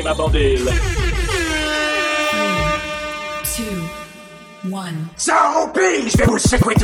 Tenez ma bandille. 3, 2, 1. Ça je vais vous secouer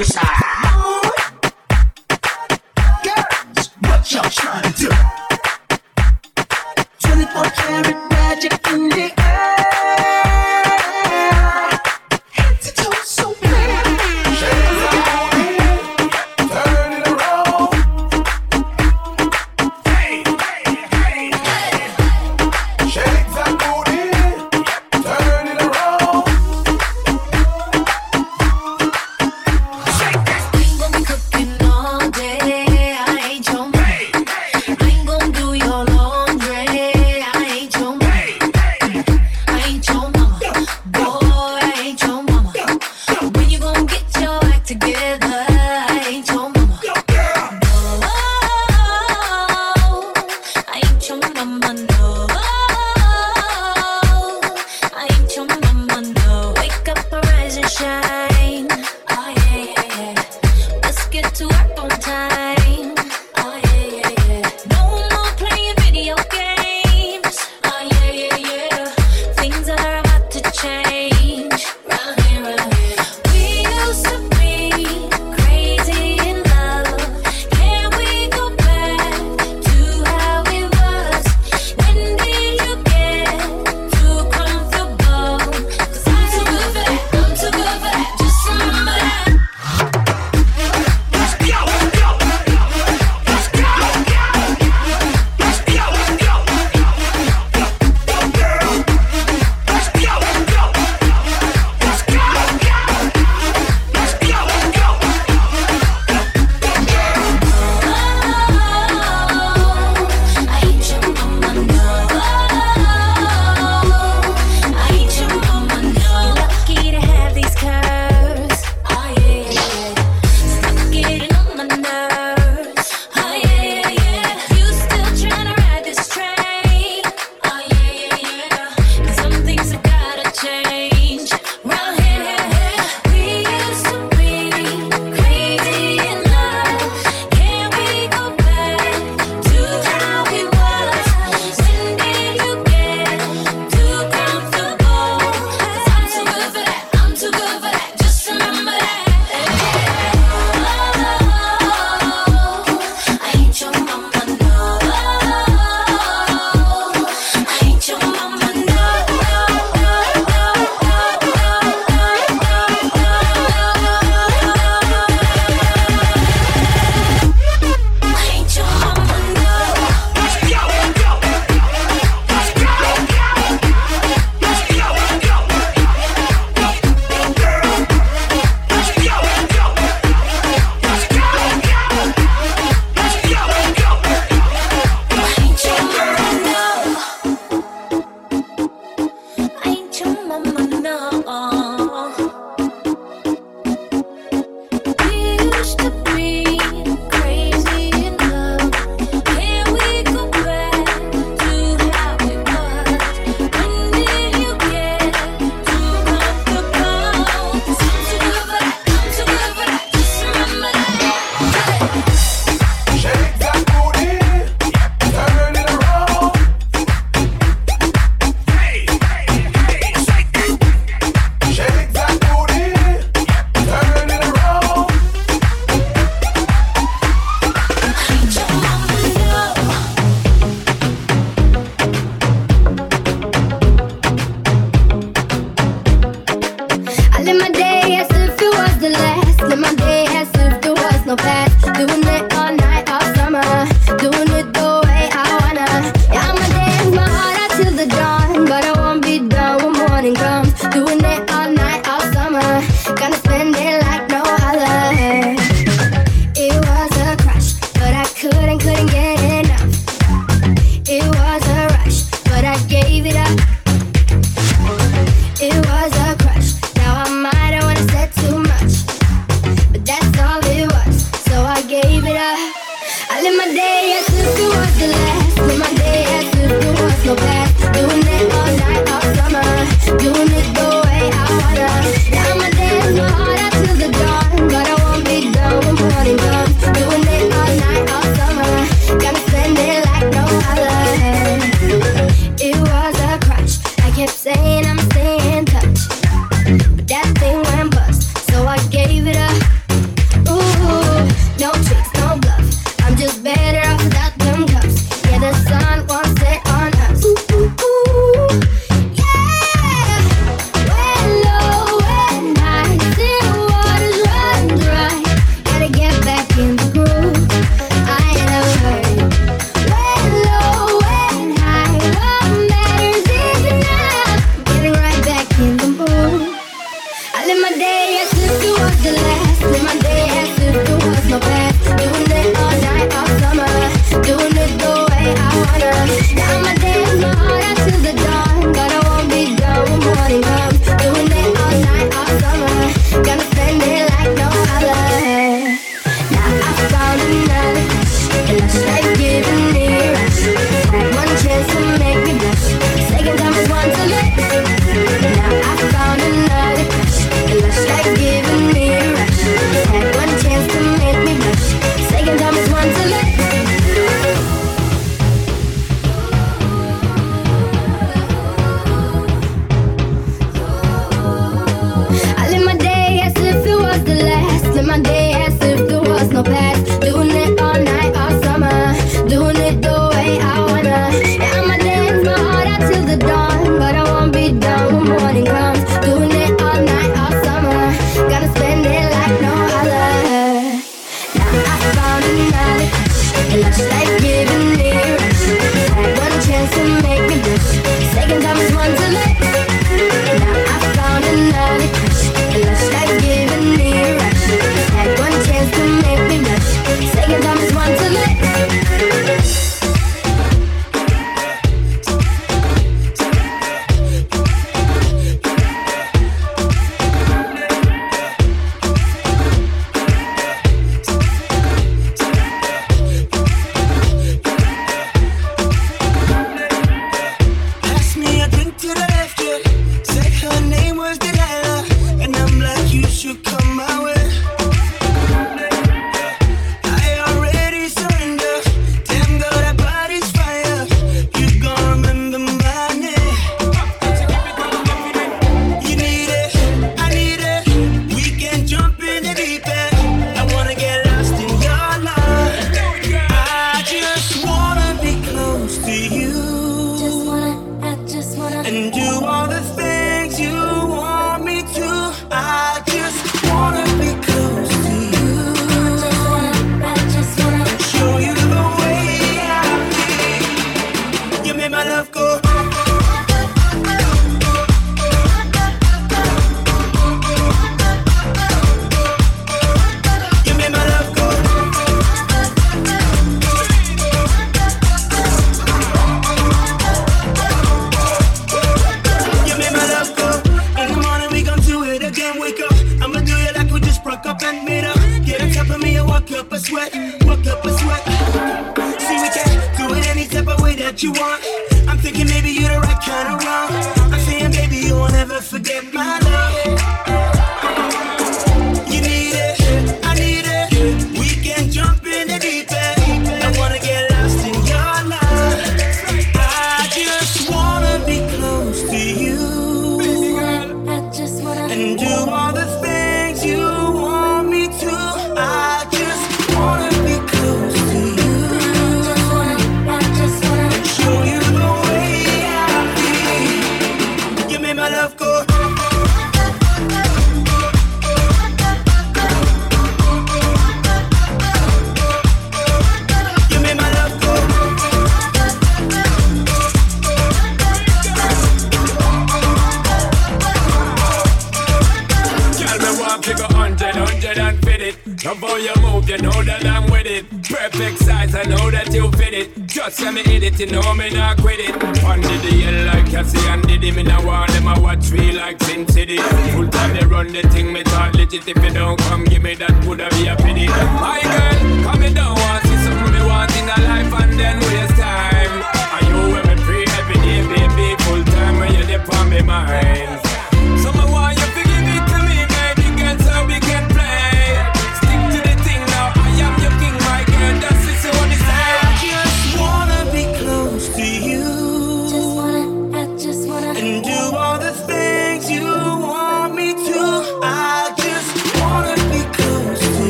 yeah, me edit it, no, me not quit it. On the yell like Cassie and Diddy, me now want them, a watch me like Sin City. Full time they run the thing, me talk legit if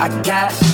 I got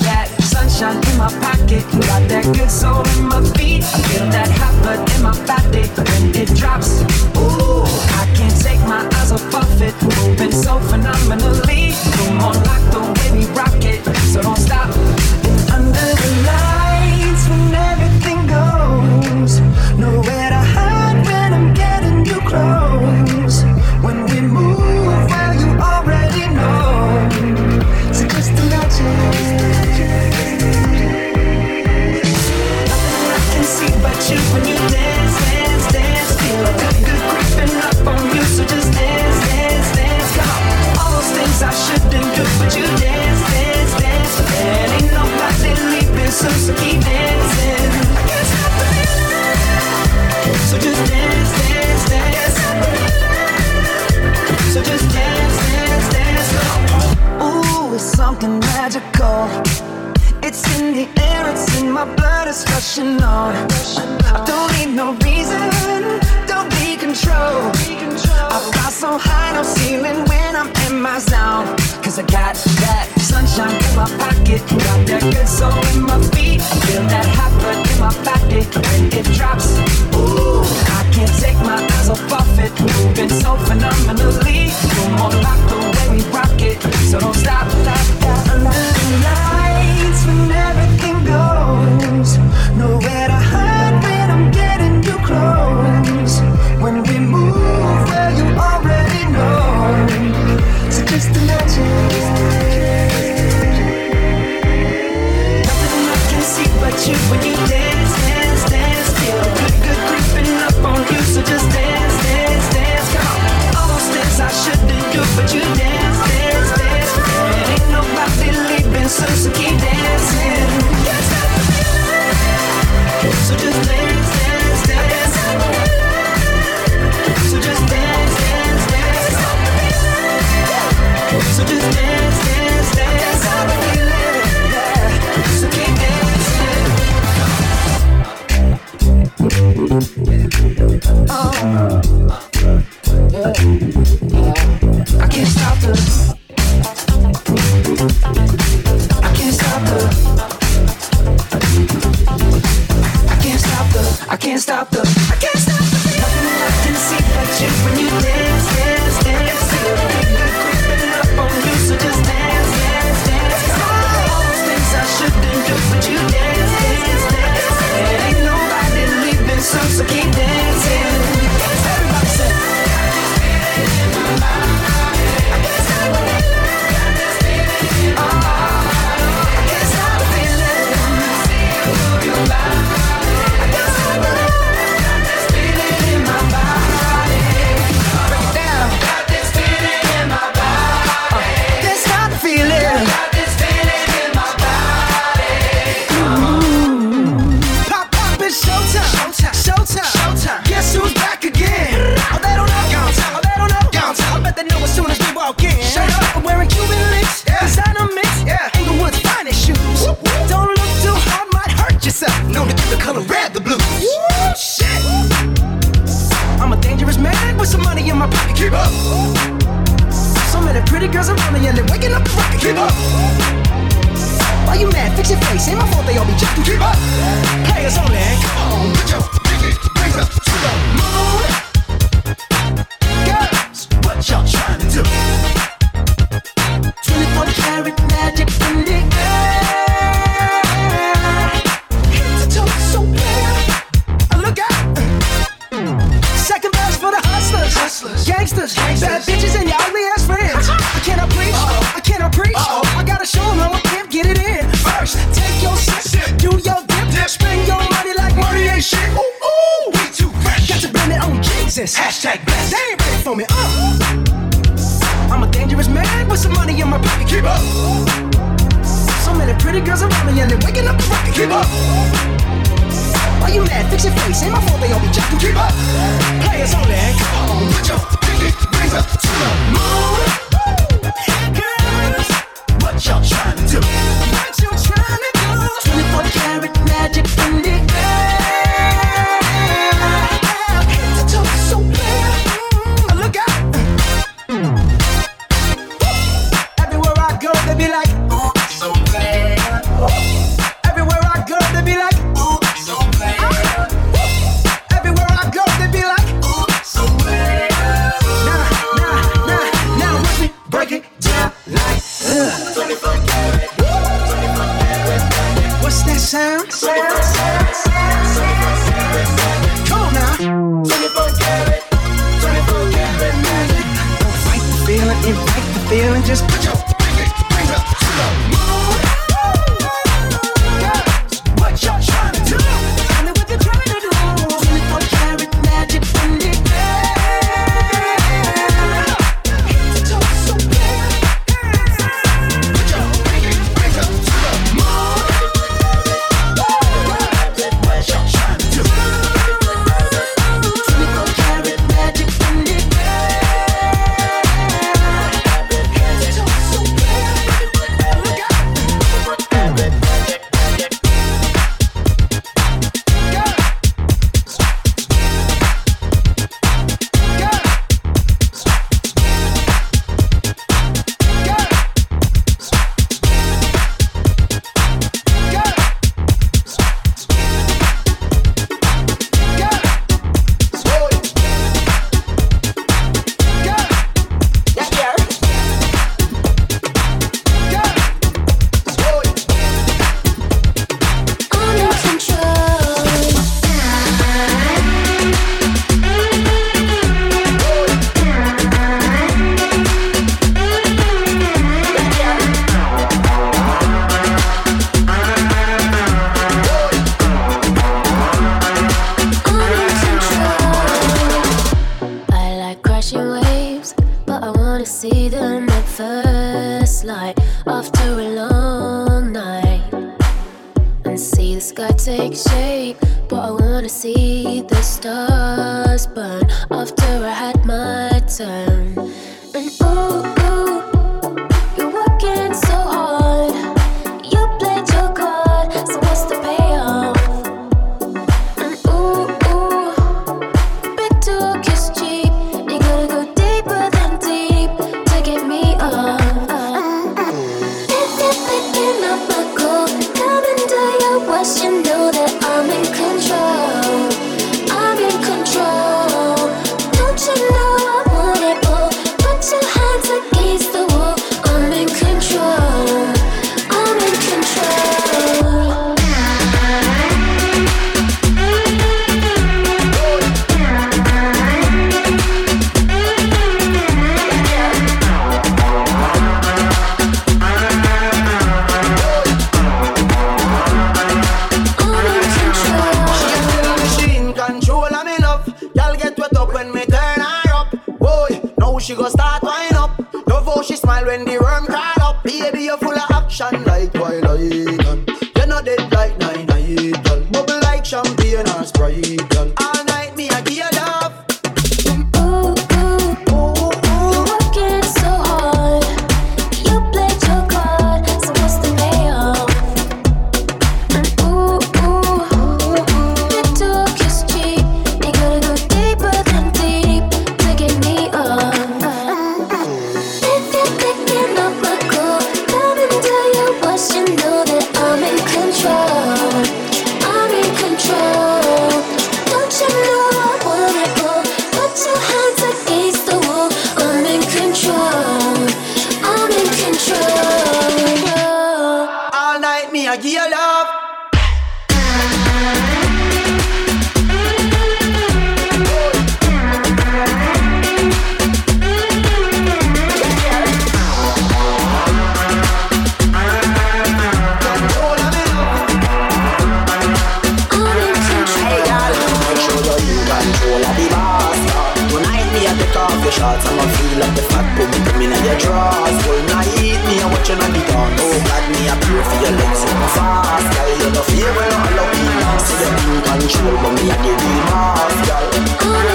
drawers Full night, me a watching on the dawn Oh God, me a pray for your legs so fast. Girl, you no fear when all of me See the thing control, but me a the real girl.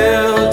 eu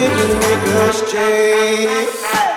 singing with us, Jay.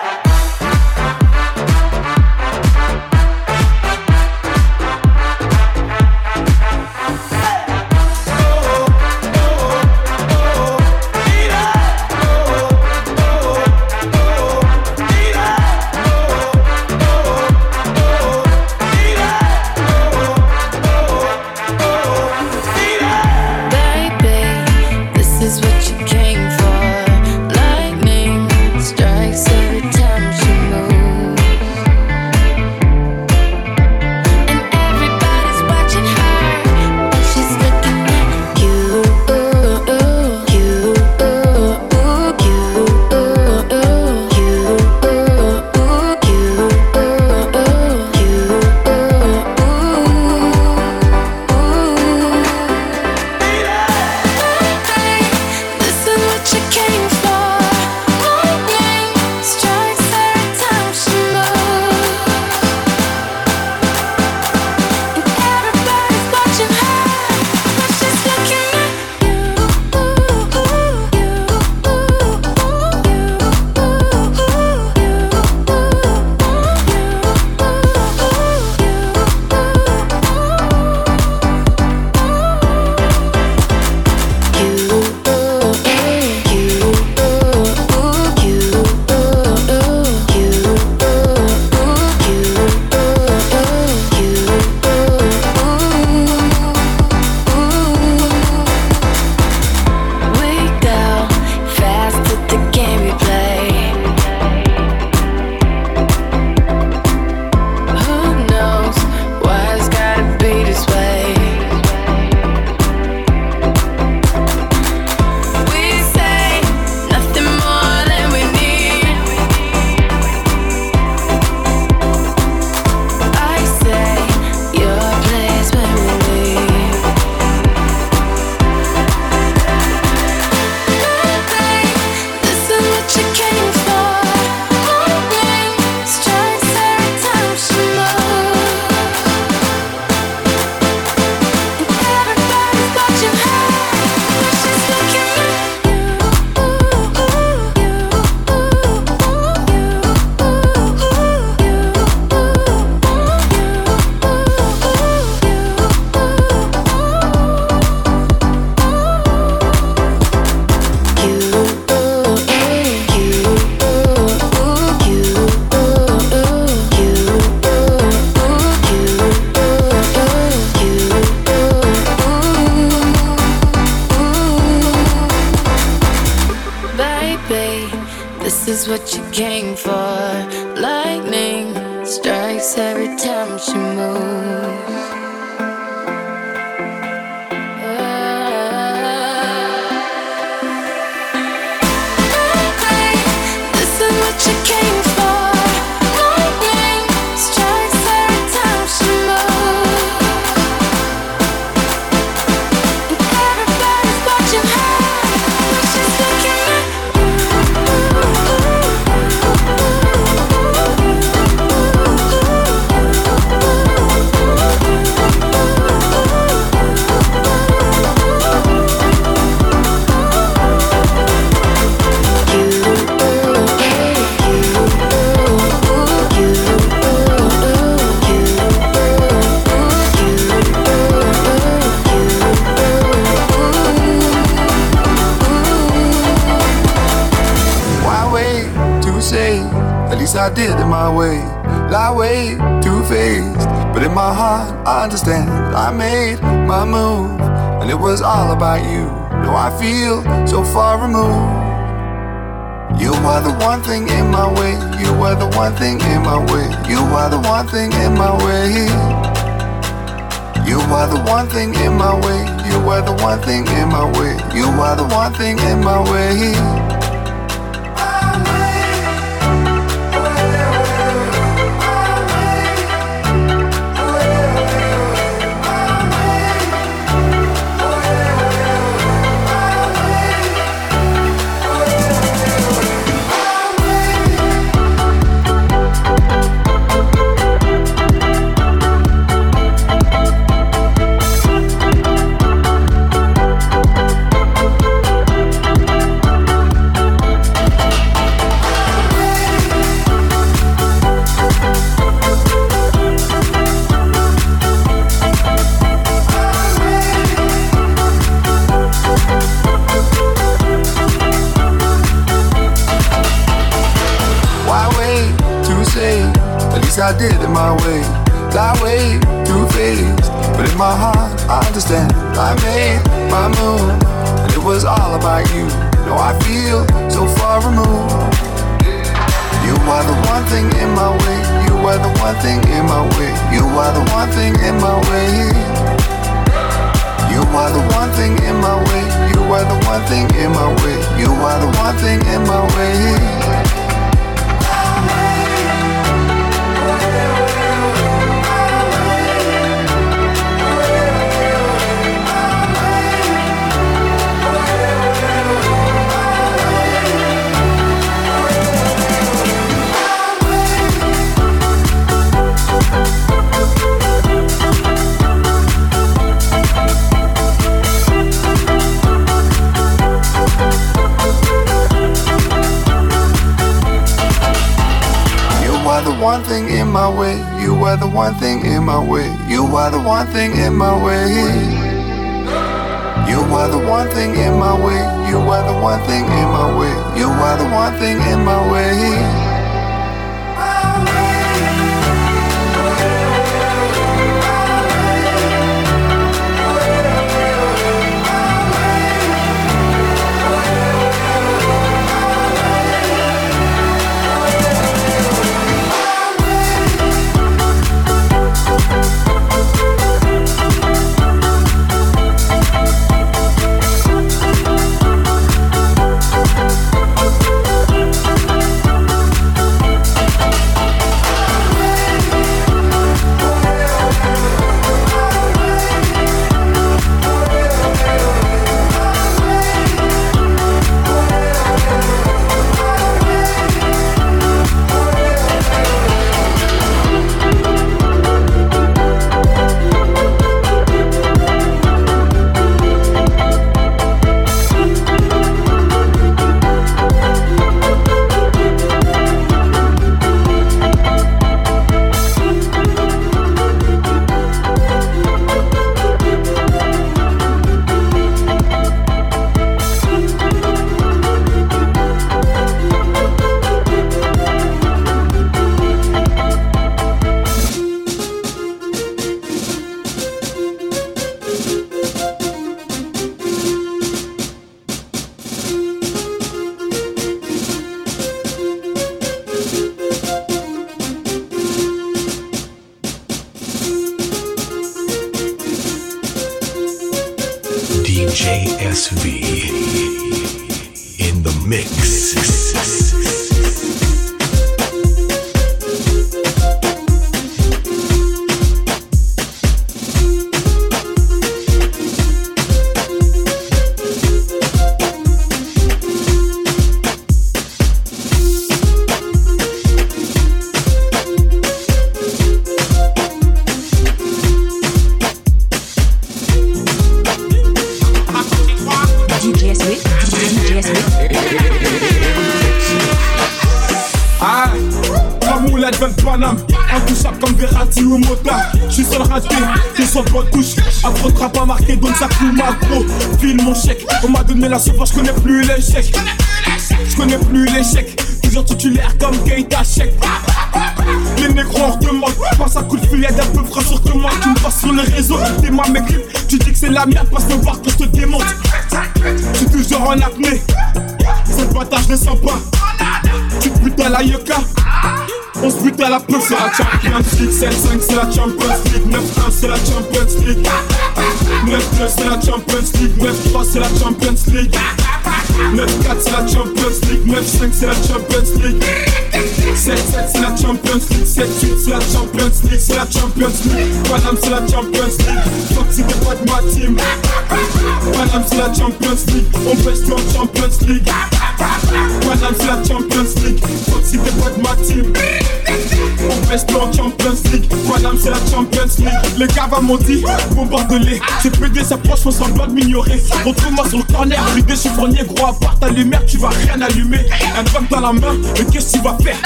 Champions League. Madame, c'est la Champions League. Les gars m'ont dit, bon bordelais. J'ai pédé, s'approche, on semblant de m'ignorer. Retrouve-moi sur le corner, lui déchiffronnier, gros, à part ta lumière, tu vas rien allumer. Un femme dans la main, mais qu'est-ce que tu vas faire?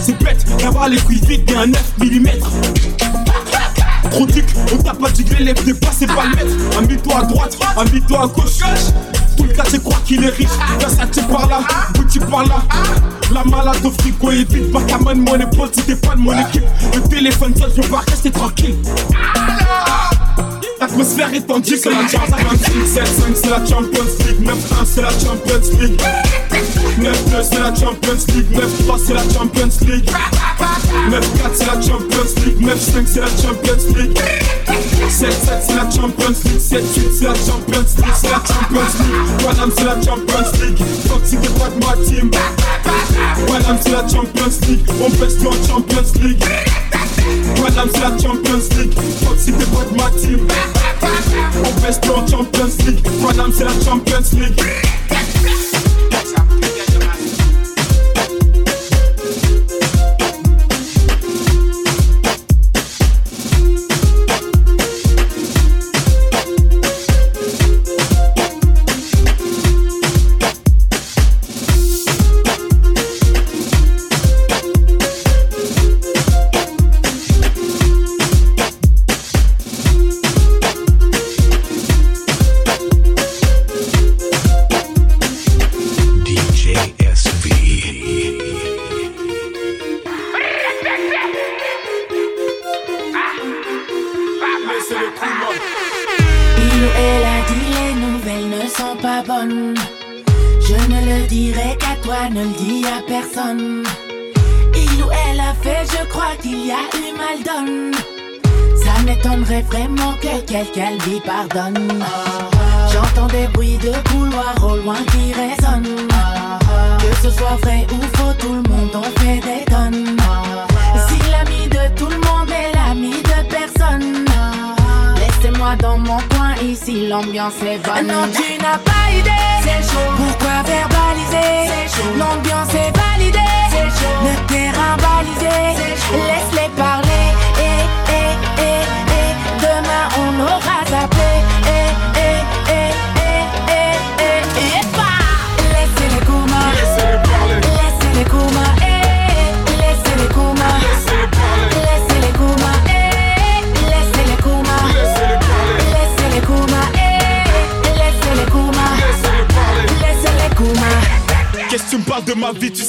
C'est bête d'avoir les couilles vides et un 9 mm. Trop duc, on t'a pas diglé, lève des pas, c'est pas le mettre. À droite, un bito à gauche. Tout le quartier croit qu'il est riche. Y'a ça qui par là, Gucci par là. La malade au frigo et vite, Bacaman, mon épaule, si t'es pas de mon équipe. Le téléphone seul, je pars, rester tranquille. L'atmosphère est tendue, c'est la Champions League 7-5 c'est la Champions League 9-1 c'est la Champions League 9-2 c'est la Champions League 9-3 c'est la Champions League 9-4 c'est la Champions League 9-5 c'est la Champions League 7-7 c'est la Champions League 7-8 c'est la Champions League C'est la Champions League Panam c'est la Champions League si t'es pas de ma team c'est la Champions League On pèse Champions League c'est la Champions League si t'es pas de ma team On pèse Champions League c'est la Champions League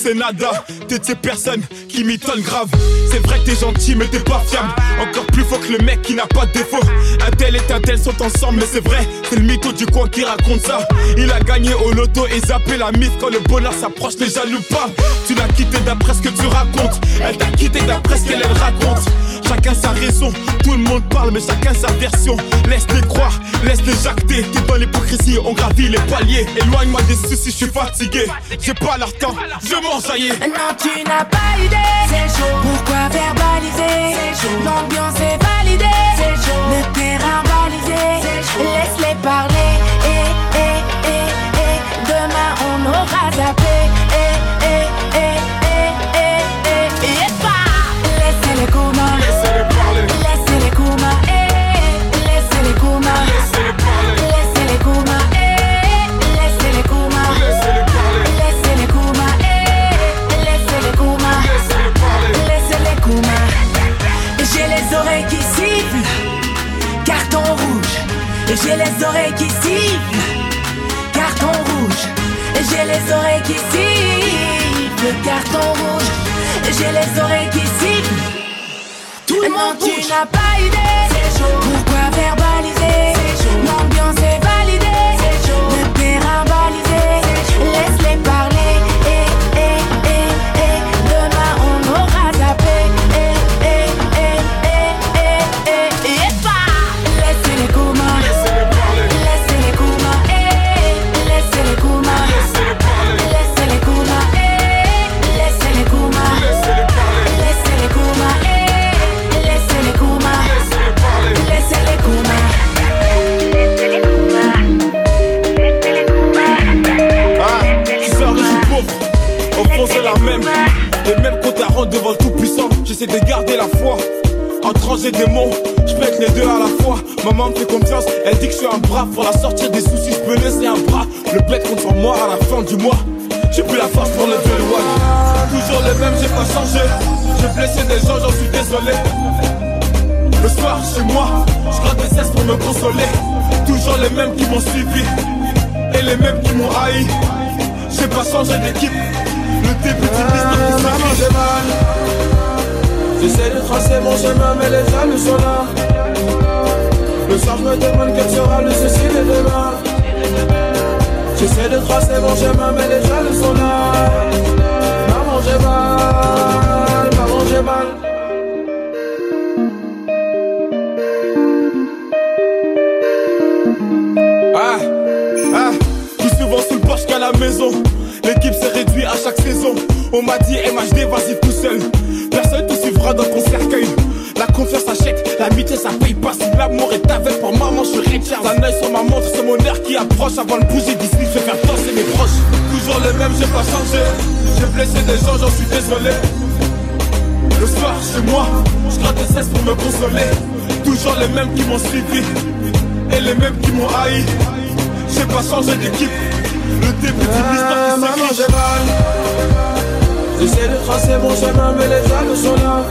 sais nada. T'es de ces personnes qui m'étonnent grave. C'est vrai que t'es gentil mais t'es pas fiable. Encore plus fort que le mec qui n'a pas de défaut. Un tel et un tel sont ensemble mais c'est vrai C'est le mytho du coin qui raconte ça. Il a gagné au loto et zappé la mythe Quand le bonheur s'approche les jaloux pas. Tu l'as quitté d'après ce que tu racontes. Elle t'a quitté d'après ce qu'elle elle raconte Chacun sa raison, tout le monde parle mais chacun sa version Laisse-les croire, laisse-les jacter T'es dans l'hypocrisie, on gravit les paliers Éloigne-moi des soucis, je suis fatigué J'ai pas leur temps, je m'enjaillis Non, tu n'as pas idée. C'est chaud. Pourquoi verbaliser? C'est chaud. L'ambiance est validée. C'est chaud. Le terrain balisé. Laisse-les parler. Et, et, et, et. Demain on aura zappé. Les oreilles qui sifflent. Carton rouge. J'ai les oreilles qui sifflent. Carton rouge. J'ai les oreilles qui sifflent. Tout le monde tu n'as pas idée. C'est chaud. Pourquoi verbaliser? L'ambiance est Fond, c'est la même. Et même quand t'as rendu devant le tout-puissant, j'essaie de garder la foi. En trancher des mots, je pète les deux à la fois. Maman me fait confiance, elle dit que je suis un bras. Pour la sortir des soucis, je peux laisser un bras. Le bled contre moi à la fin du mois. J'ai plus la force pour le le one. Toujours le même, j'ai pas changé. J'ai blessé des gens, j'en suis désolé. Le soir, chez moi, je gratte des cesses pour me consoler. Toujours les mêmes qui m'ont suivi et les mêmes qui m'ont haï. J'ai pas changé d'équipe. Le début d'une histoire qui Maman, mal. J'essaie de tracer mon chemin, mais les jaloux sont là. Le soir, je me demande quel sera le souci de demain. J'essaie de tracer mon chemin, mais les jaloux sont là. Maman, j'ai mal. Maman, j'ai mal. Ah, ah, plus souvent sous le porche qu'à la maison. L'équipe s'est réduite à chaque saison. On m'a dit MHD, vas-y tout seul. Personne te suivra dans ton cercueil. La confiance achète, l'amitié ça paye pas. Si l'amour est avec pour maman, je suis Richard. Un œil sur ma montre, c'est mon air qui approche. Avant de bouger d'ici, je vais faire danser mes proches. Toujours le même, j'ai pas changé. J'ai blessé des gens, j'en suis désolé. Le soir, chez moi, je gratte des cesse pour me consoler. Toujours les mêmes qui m'ont suivi et les mêmes qui m'ont haï. J'ai pas changé d'équipe. Le début d'une qui maman, j'ai mal. J'essaie de tracer mon chemin, mais les jaloux sont là.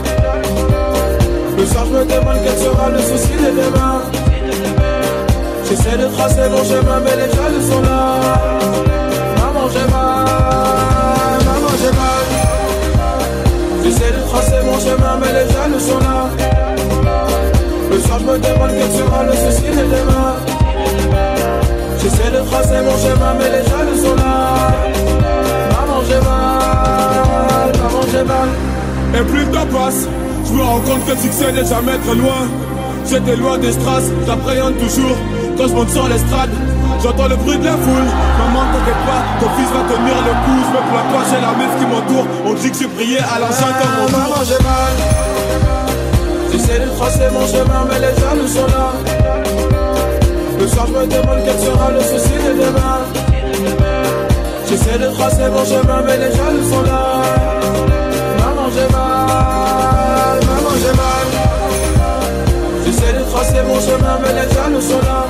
Le soir, je me demande quel sera le souci de demain. J'essaie de tracer mon chemin, mais les jaloux sont là. Maman, j'ai mal. Maman, j'ai mal. J'essaie de tracer mon chemin, mais les jaloux sont là. Le soir, je me demande quel sera le souci de demain. J'essaie de tracer mon chemin, mais les jaloux sont là. Maman, j'ai mal. Maman, j'ai mal. Et plus le temps passe, je me rends compte que le succès n'est jamais très loin. J'étais loin des strass, j'appréhende toujours quand je monte sur l'estrade. J'entends le bruit de la foule, maman t'inquiète pas, ton fils va tenir le coup. Je me plains pas, j'ai la meuf qui m'entoure. On dit que j'ai prié à mon tour. Maman, j'ai mal. J'essaie de tracer mon chemin, mais les jaloux sont là. Le soir, me demande quel sera le souci de demain. J'essaie de tracer mon chemin, mais les jaloux sont là. Maman, j'ai mal. Maman, j'ai mal. J'essaie de tracer mon chemin, mais les jaloux sont là.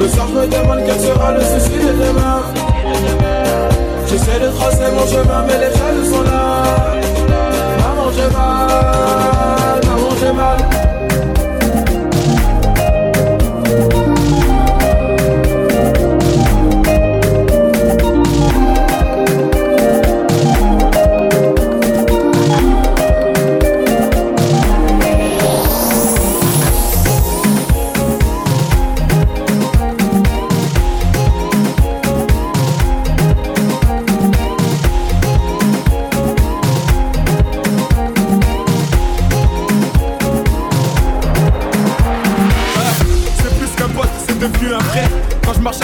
Le soir, me demande quel sera le souci de demain. J'essaie de tracer mon chemin, mais les jaloux sont là. Maman, j'ai mal. Maman, j'ai mal.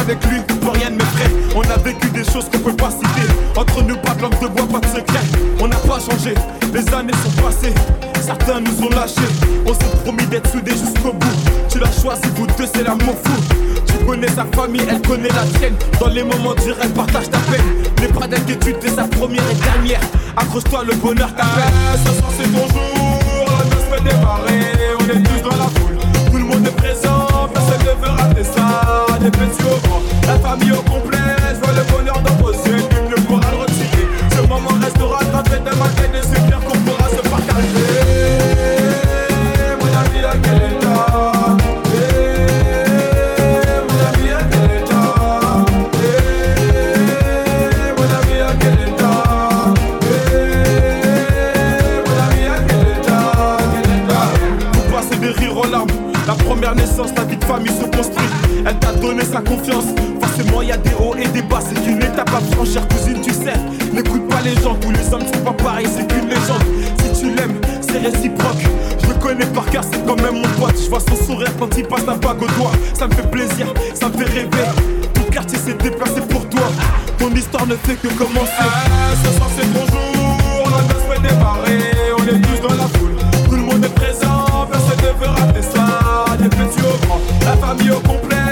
Avec lui, plus rien ne m'effraie. On a vécu des choses qu'on peut pas citer. Entre nous, pas de langue de bois, pas de secret. On n'a pas changé, les années sont passées. Certains nous ont lâchés. On s'est promis d'être soudés jusqu'au bout. Tu l'as choisi, vous deux, c'est l'amour fou. Tu connais sa famille, elle connaît la tienne. Dans les moments durs, elle partage ta peine. N'aie pas d'inquiétude, t'es sa première et dernière. Accroche-toi, le bonheur t'appelle. ce soir, c'est ton jour, la noce peut démarrer. On est tous dans la foule. Tout le monde est présent, personne ne veut rater ça. Des petits la famille au complet. Je vois le bonheur vos yeux, nul ne pourra le retirer. Ce moment restera gravé dans ma tête et c'est qu'on pourra se partager. Mon ami, à quel état? La première naissance, la vie de famille se construit. Elle t'a donné sa confiance. Y a des hauts et des bas. C'est une étape à franchir, cousine, tu sais. N'écoute pas les gens, tous les hommes sont pas pareils, c'est qu'une légende. Si tu l'aimes, c'est réciproque. Je le connais par cœur, c'est quand même mon pote. Je vois son sourire quand il passe la bague au doigt. Ça me fait plaisir, ça me fait rêver. Tout quartier s'est déplacé pour toi. Ton histoire ne fait que commencer. Ah, ce soir, c'est ton jour. La danse peut démarrer. On est tous dans la foule. Tout le monde est présent, personne ne veut rater ça. Des petits au grand, la famille au complet.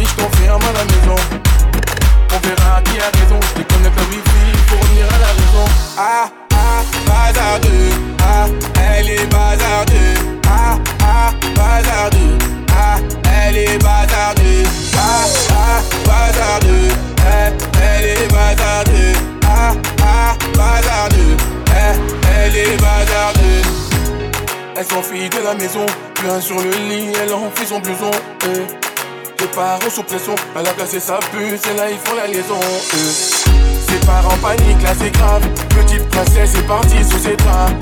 Je t'enferme à la maison. On verra qui a raison, je déconnecte le wifi pour revenir à la raison. Ah ah, bazardeux, ah, elle est bazardeux, ah ah, bazardeux, ah, elle est bazardeux, ah ah, bazardeux, elle, elle est bazardeux, ah ah, bazardeux, elle, elle est bazardeux. Elle s'enfuit de la maison, bien sur le lit, elle enfuit son blouson. eh. Les parents sous pression, elle a cassé sa puce et là ils font la liaison. eh. Ses parents paniquent, là c'est grave. Petite princesse est partie sous ses draps.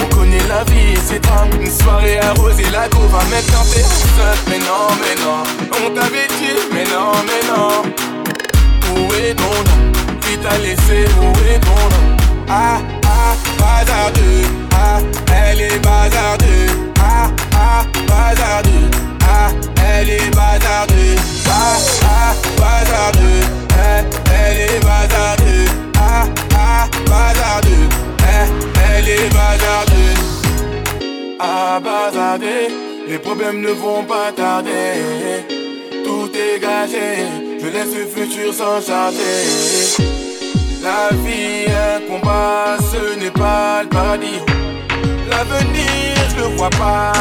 On connaît la vie et ses drames. Une soirée arrosée, la go va mettre un t'es enceinte. Mais non, mais non, on t'avait dit, mais non, mais non. Où est ton nom? Qui t'a laissé, où est ton nom? Ah, ah, bazardeux, ah, elle est bazardeux, ah, ah, bazardeux, ah, elle est bazardeux, ah, ah, bazardeux, elle, elle est bazardeux, ah, ah, bazardeux, elle, elle est bazardeux. Ah, bazardeux, les problèmes ne vont pas tarder, tout est gagé, je laisse le futur s'en charger. La vie un combat, ce n'est pas le paradis. L'avenir, je le vois pas.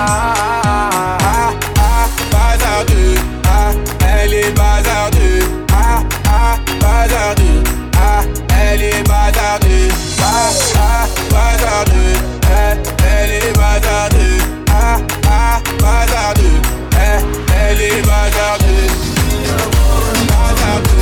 Bazardeux, ah, elle est bazardeux. Ah, ah, bazardeux, ah, elle est bazardeux. Ah, ah, bazardeux, elle, elle est bazardeux. Ah, ah, bazardeux, elle, elle est bazardeux. Bazardeux,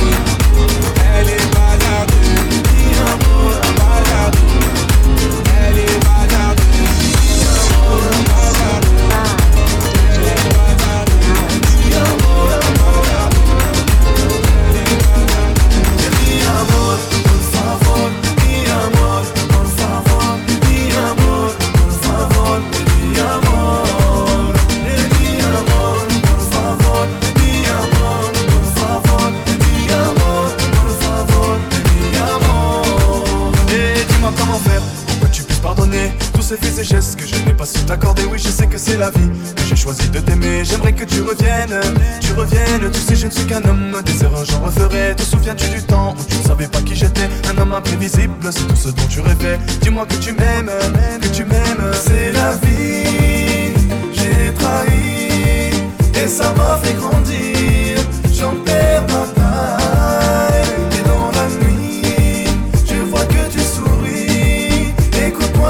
tous ces faits et gestes que je n'ai pas su t'accorder. Oui, je sais que c'est la vie que j'ai choisi de t'aimer. J'aimerais que tu reviennes, tu reviennes. Tu sais, je ne suis qu'un homme, des erreurs j'en referai. Te souviens-tu du temps où tu ne savais pas qui j'étais? Un homme imprévisible, c'est tout ce dont tu rêvais. Dis-moi que tu m'aimes, que tu m'aimes. C'est la vie, j'ai trahi et ça m'a fait grandir. J'en perds ma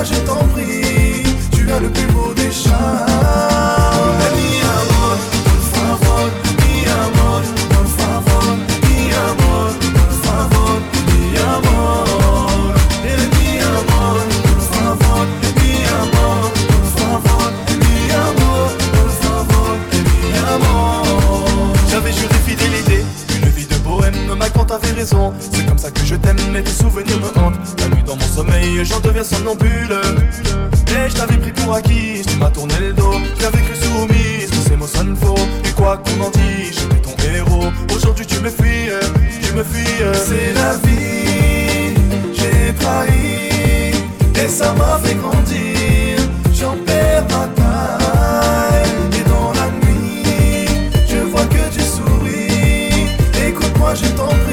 Écoute-moi, je t'en prie, tu as le plus beau des chats. Mi amor, por favor, mi amor, por favor, mi amor, por favor, mi amor. Amor, amor. J'avais juré fidélité, une vie de bohème. Ma quand t'avais raison, que je t'aime. Mais tes souvenirs me hantent. La nuit dans mon sommeil, j'en deviens somnambule. Et je t'avais pris pour acquis, tu m'as tourné le dos. Je t'avais cru soumise, tous ces mots sonnent faux. Et quoi qu'on en dise, j'étais ton héros. Aujourd'hui tu me fuis, tu me fuis. C'est la vie, j'ai trahi et ça m'a fait grandir. J'en perds ma taille et dans la nuit, je vois que tu souris. Écoute-moi, je t'en prie,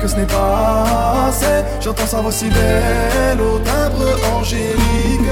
que ce n'est pas assez. J'entends sa voix si belle au timbre angélique.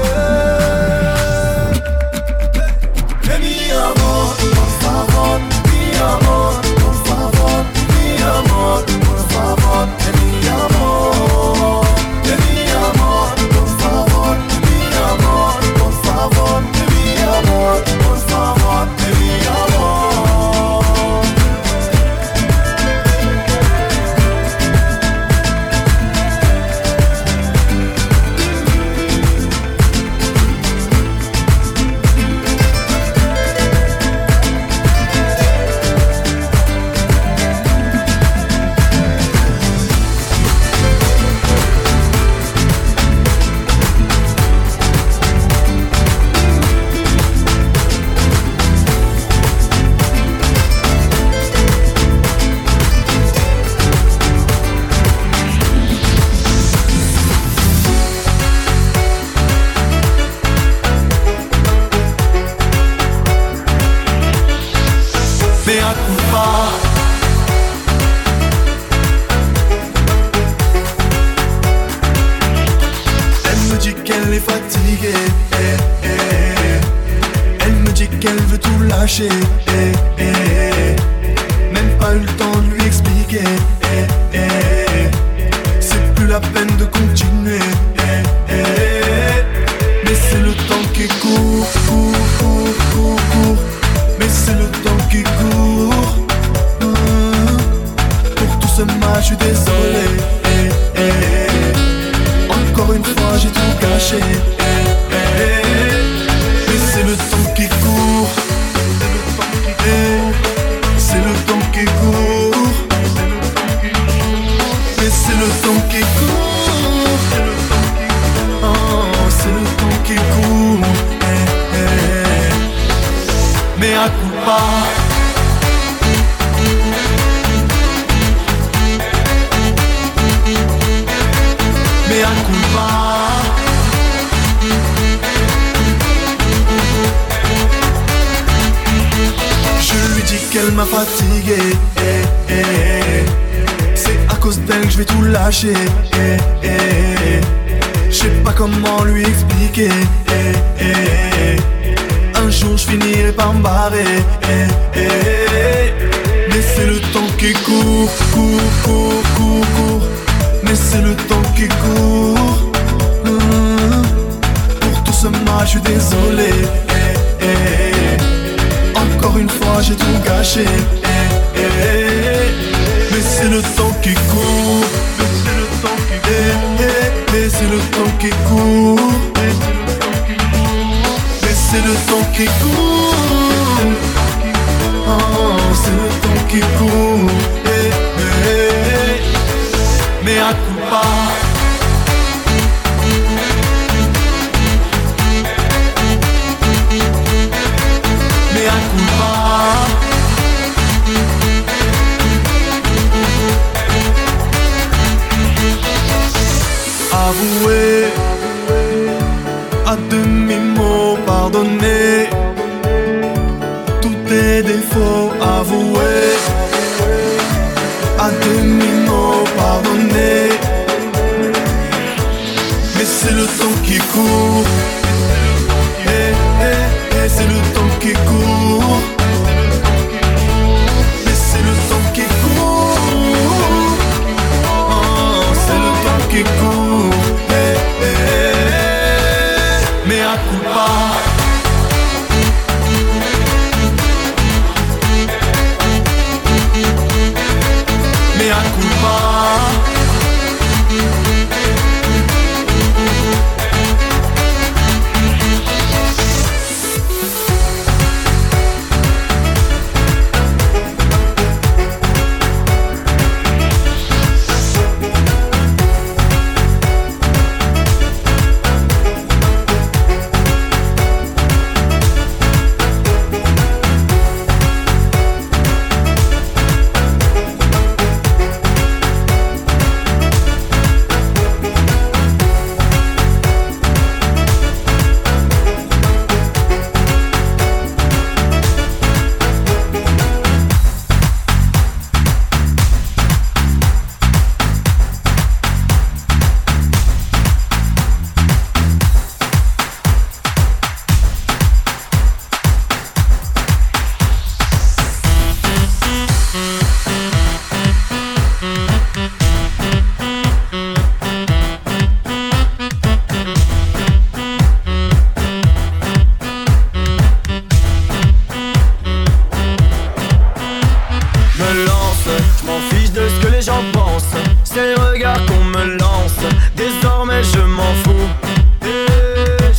Pensent C'est le regard qu'on me lance. Désormais je m'en fous.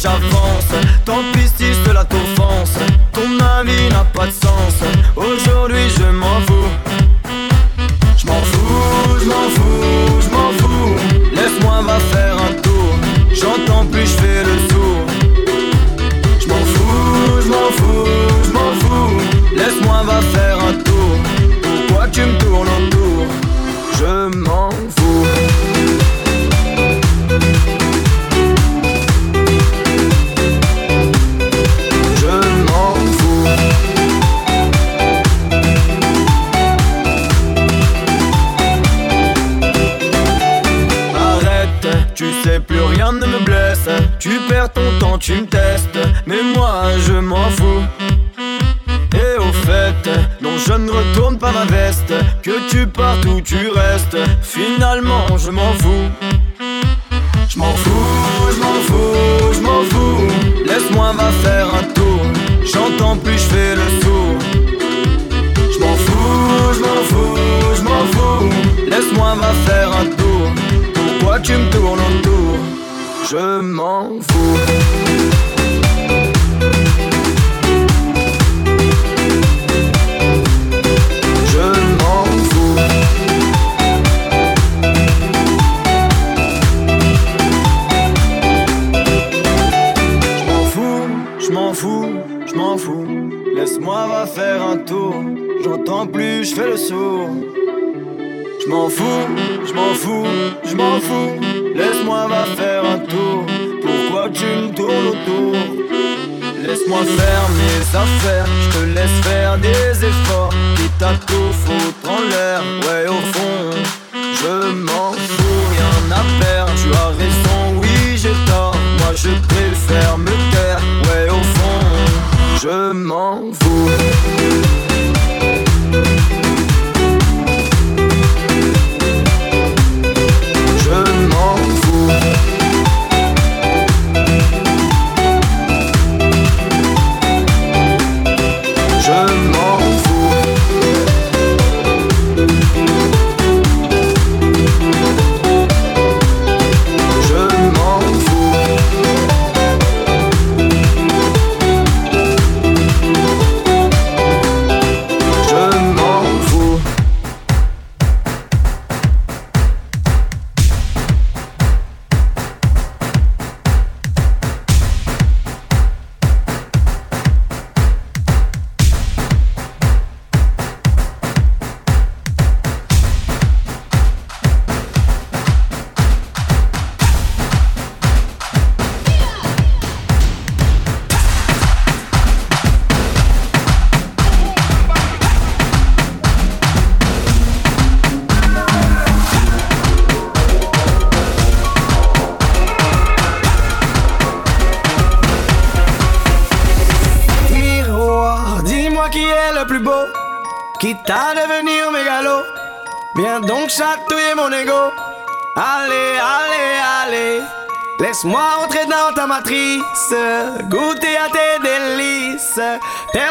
J'avance. Tant pis si cela t'offense. Ton avis n'a pas de sens. Aujourd'hui je m'en fous. Je m'en fous, je m'en fous, je m'en fous. Laisse-moi va faire un tour. J'entends plus, je fais le sourd Je m'en fous, je m'en fous, je m'en fous. Laisse-moi va faire Perds ton temps, tu me testes. Mais moi je m'en fous. Et au fait, non je ne retourne pas ma veste. Que tu partes ou tu restes. Finalement je m'en fous. Je m'en fous, je m'en fous, je m'en fous. Laisse-moi va faire un tour. J'entends plus, je fais le sourd. Je m'en fous, je m'en fous, je m'en fous. Laisse-moi va faire un tour. Pourquoi tu me tournes autour? Je m'en fous. Je m'en fous. Je m'en fous, je m'en fous, je m'en fous. Laisse-moi faire un tour. J'entends plus, je fais le sourd Je m'en fous, Laisse-moi faire mes affaires,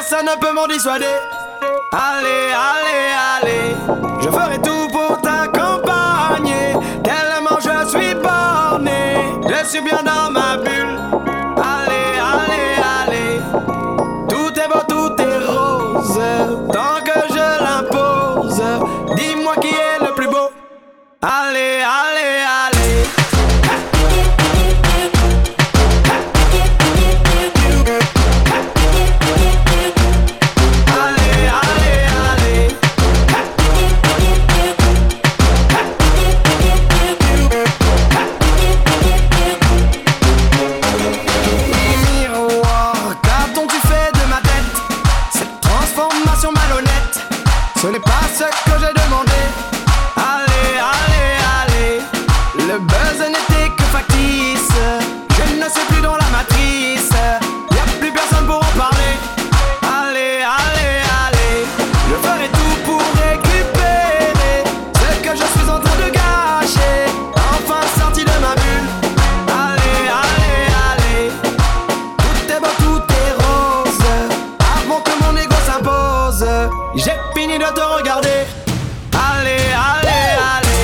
personne ne peut m'en dissuader. J'ai fini de te regarder. Allez, allez, allez.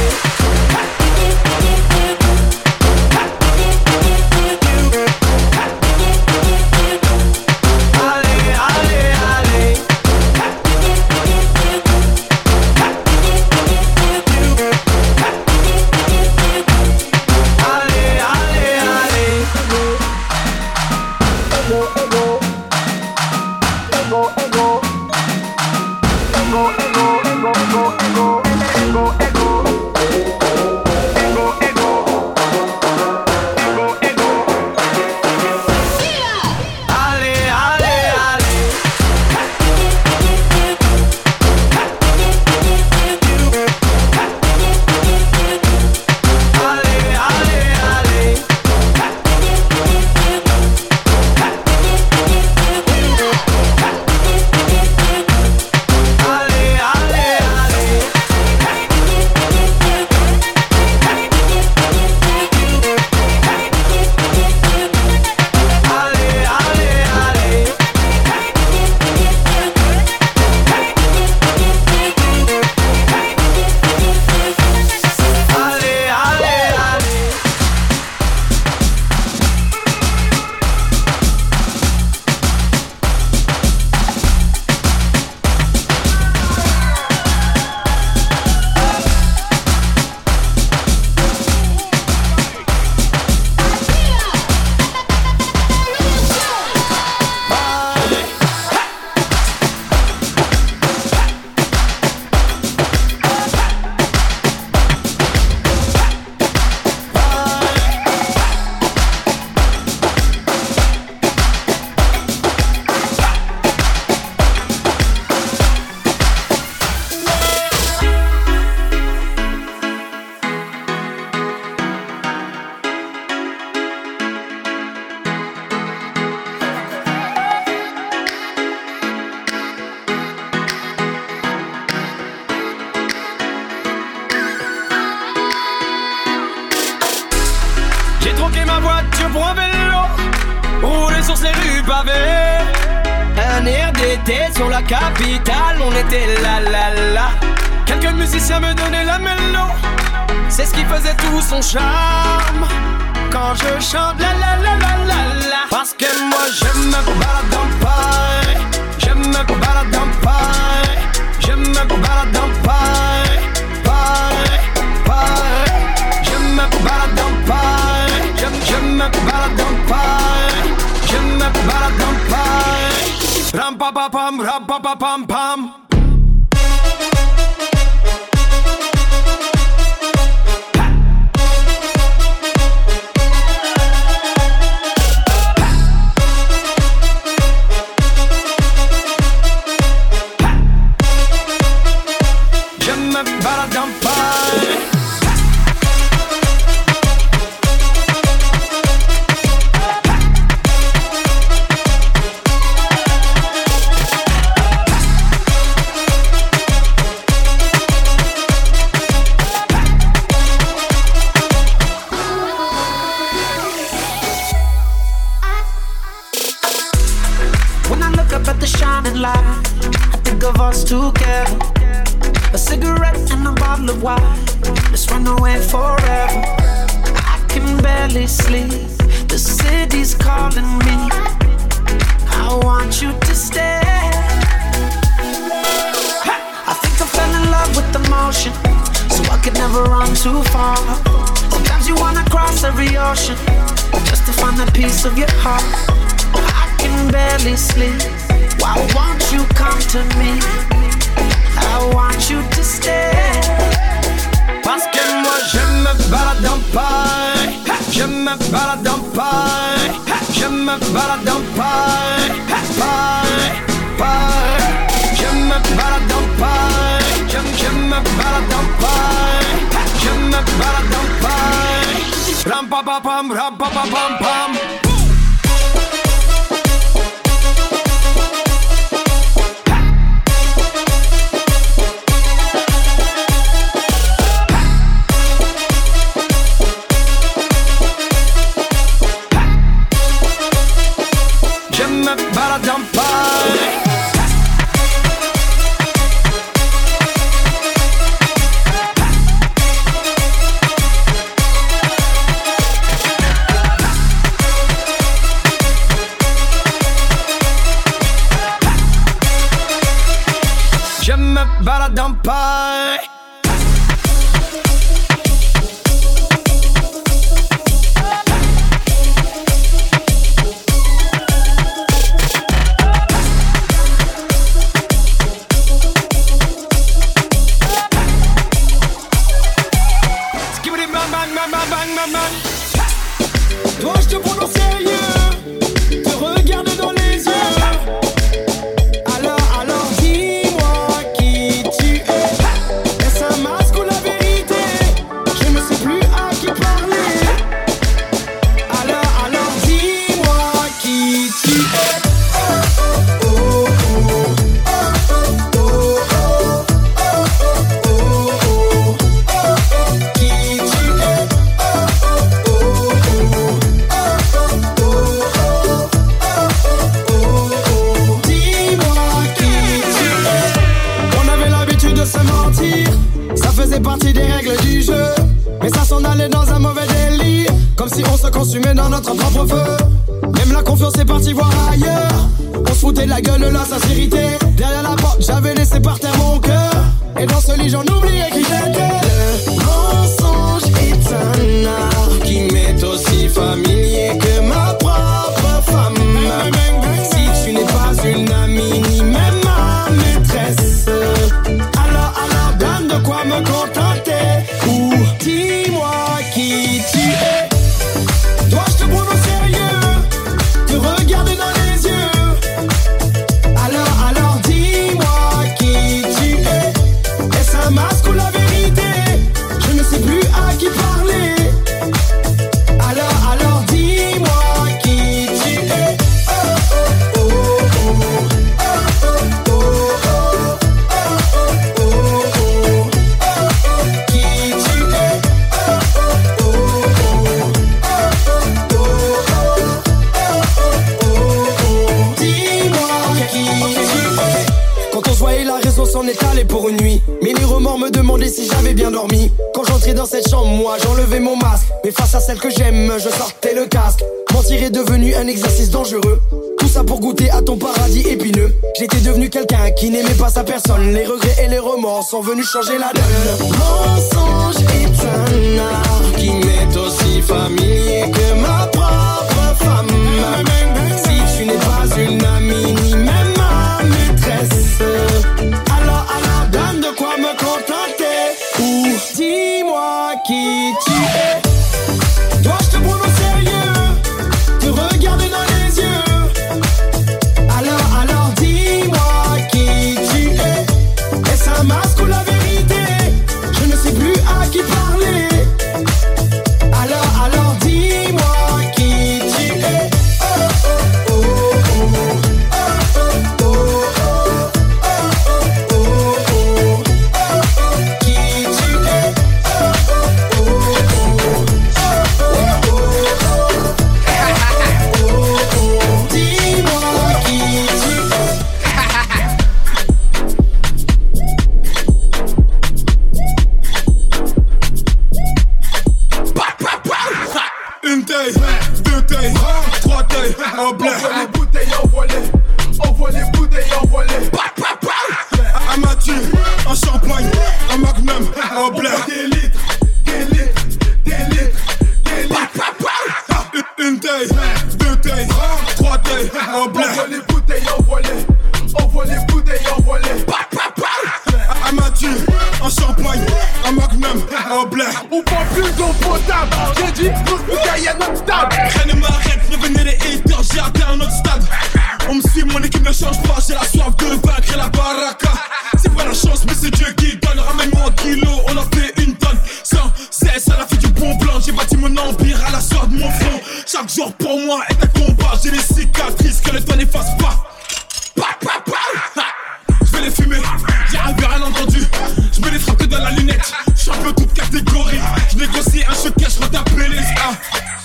Changer la.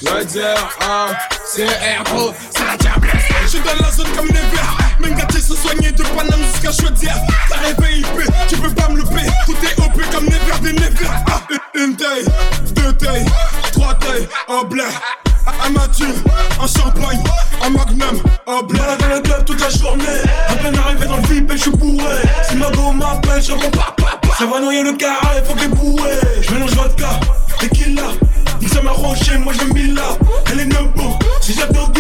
Je ah, c'est la diablesse. Je suis dans la zone comme les verts. Même gâtés se soigner de Paname jusqu'à Chaudière. T'as rêvé IP, tu peux pas me louper. Tout est OP comme Never des Never. Ah, une- taille, deux tailles, trois tailles, en blé. Un Mathieu, un champagne, un magnum, un blé. dans le club toute la journée. À peine arrivé dans le VIP je suis bourré. Si ma go m'appelle, je réponds pas. Ça va noyer le carré, faut que les bourrés. Je mélange vodka, tequila. Moi je mille là. Elle est nebo, si j'adore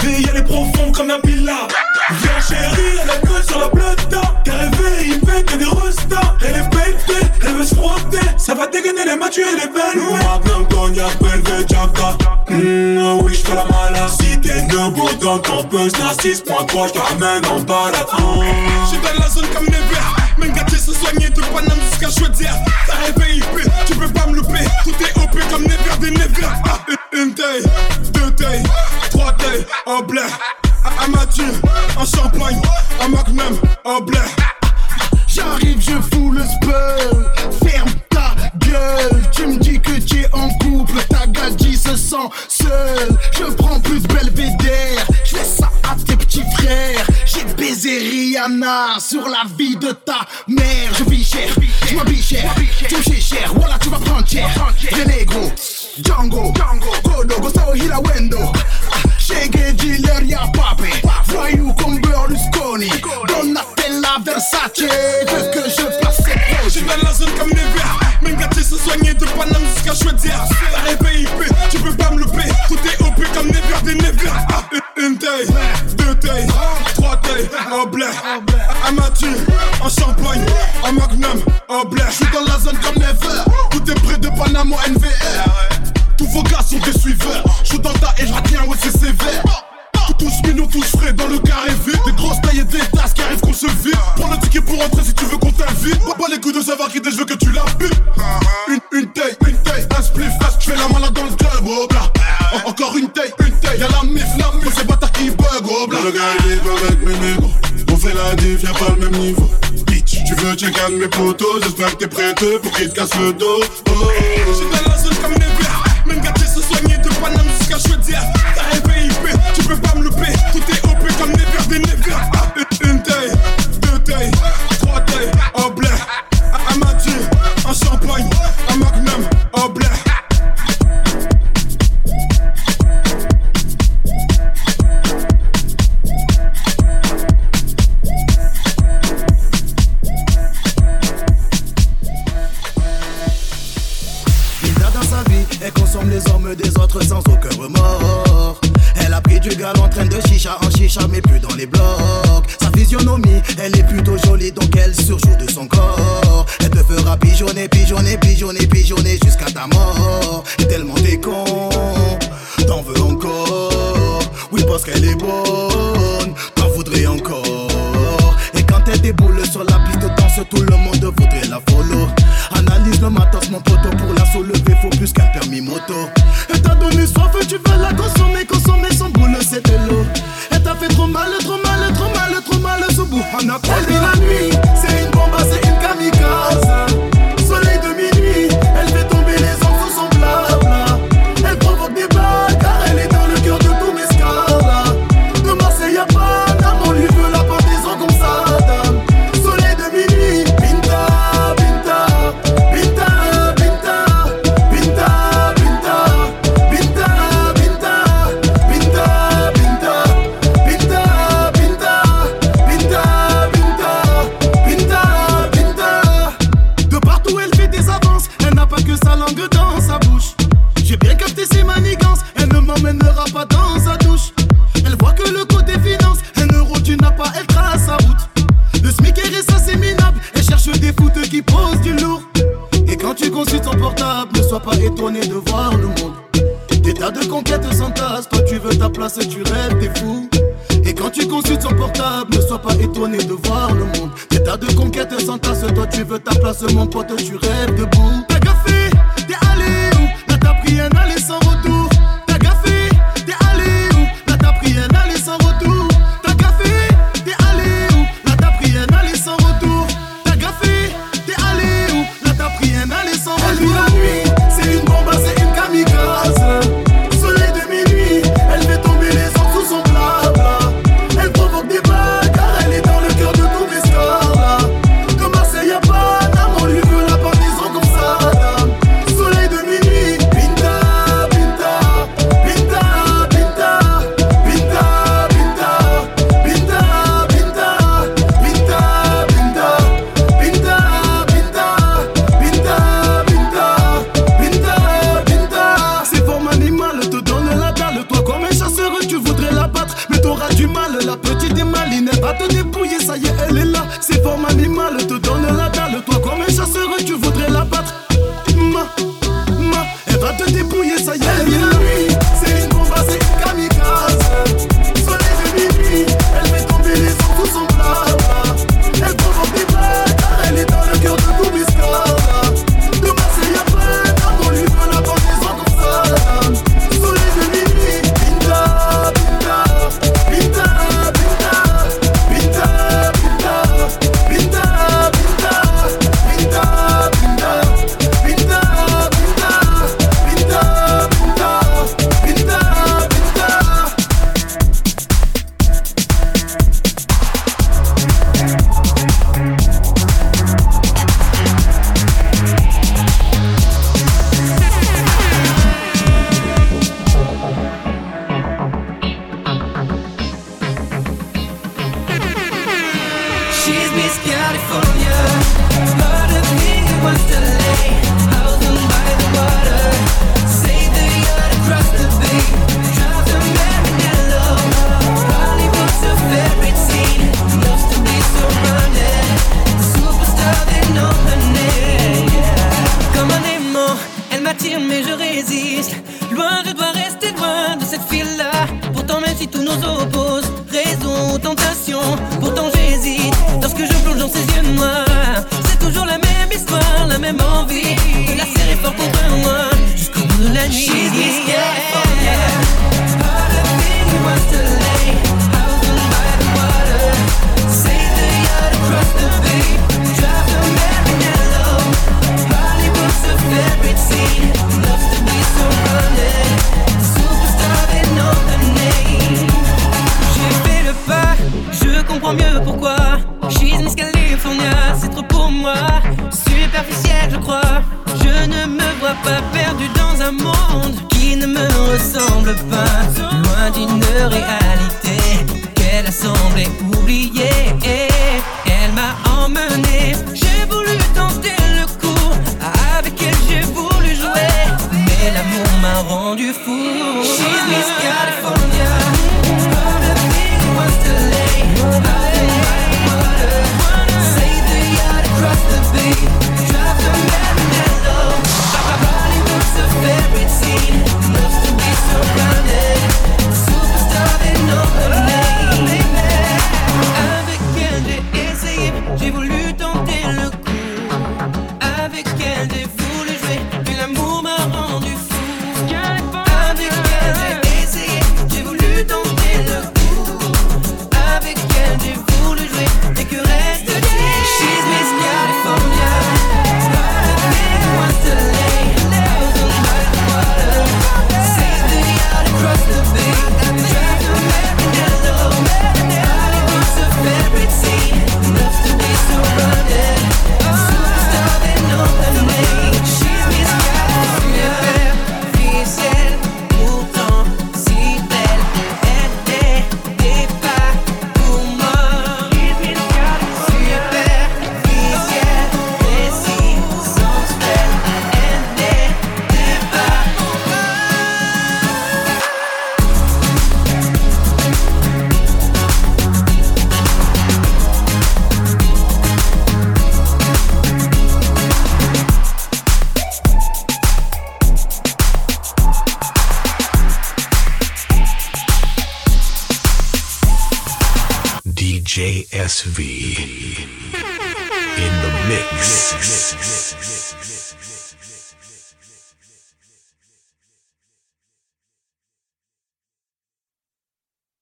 je vais y aller profond comme un pila. Viens chérie, elle a gueule sur la plata. Elle veut, il fait que des restas. Elle est pétée, elle veut se frotter. Ça va dégainer les matures et les belles. Magnum, cognac, belvé, jacka. Mmh, oui, j'fais la malade. Si t'es nebo dans ton buzz, n'a 6.3, j'te ramène en balade. J'suis dans la zone comme les verts. Même gâté se soigner de Paname jusqu'à Chaudière. T'as rêvé IP, tu peux pas me louper. Tout est Ah, une- taille, deux tailles, trois tailles, en blé. Un Mathieu, un champagne, un magnum, en blé. J'arrive, je fous le spell. Ferme ta gueule. Tu me dis que tu es en couple. Ta gadji se sent seule. Je prends plus de belvédère. Rihanna sur la vie de ta mère. Je vis cher, je m'habille cher. Chies cher, voilà, tu vas prendre cher. Renegro, Django, Kodo, Gustavo Hilawendo. Shege dealer, y'a papé. Voyou comme Berlusconi. Donatella Versace. Veux que je place ses Je dans la zone comme verts. Même gâté se soigner de Paname jusqu'à Chaudière. T'as rêvé IP, tu peux pas me louper. Tout est OP comme Never des Never. Ah, une- taille, deux tailles, en blé. Un Mathieu, un champagne, un magnum, en blé. Je suis dans la zone comme Never. Tout est près de Panama NVR. Tous vos gars sont des suiveurs. Je suis dans ta et je retiens, ouais, c'est sévère. Tous mignons, tous frais dans le carré vide. Des grosses tailles et des tasses qui arrivent qu'on se vide. Prends le ticket pour rentrer si tu veux qu'on t'invite. Pas pas les coups de savoir qui je veux que tu la butes. Une, une taille, une taille, un spliff, je fais la malade dans le club, oh. Oh On fait la diff, y'a pas le même niveau. Bitch, tu veux check un de mes potos. J'espère que t'es prête pour qu'il te casse le dos. Oh, Je suis Elle a pris du gal en train de chicha en chicha, mais plus dans les blocs. Sa physionomie, elle est plutôt jolie, donc elle surjoue de son corps. Elle te fera pigeonner, pigeonner, pigeonner, pigeonner jusqu'à ta mort. Et tellement t'es con, t'en veux encore. Oui, parce qu'elle est bonne, t'en voudrais encore. Et quand elle déboule sur la piste de danse, tout le monde voudrait la follow. Analyse le matos, mon poteau, pour la soulever, faut plus qu'un permis moto. Elle t'a donné soif, tu veux la consommer, consommer son boule, c'était l'eau. Elle t'a fait trop mal, trop mal, trop mal, trop mal. On a promis la nuit, consulte son portable, ne sois pas étonné de voir le monde. Des tas de conquêtes s'entassent, toi tu veux ta place et tu rêves, t'es fou. Et quand tu consultes son portable, ne sois pas étonné de voir le monde. Des tas de conquêtes s'entassent, toi tu veux ta place, mon pote, tu rêves debout.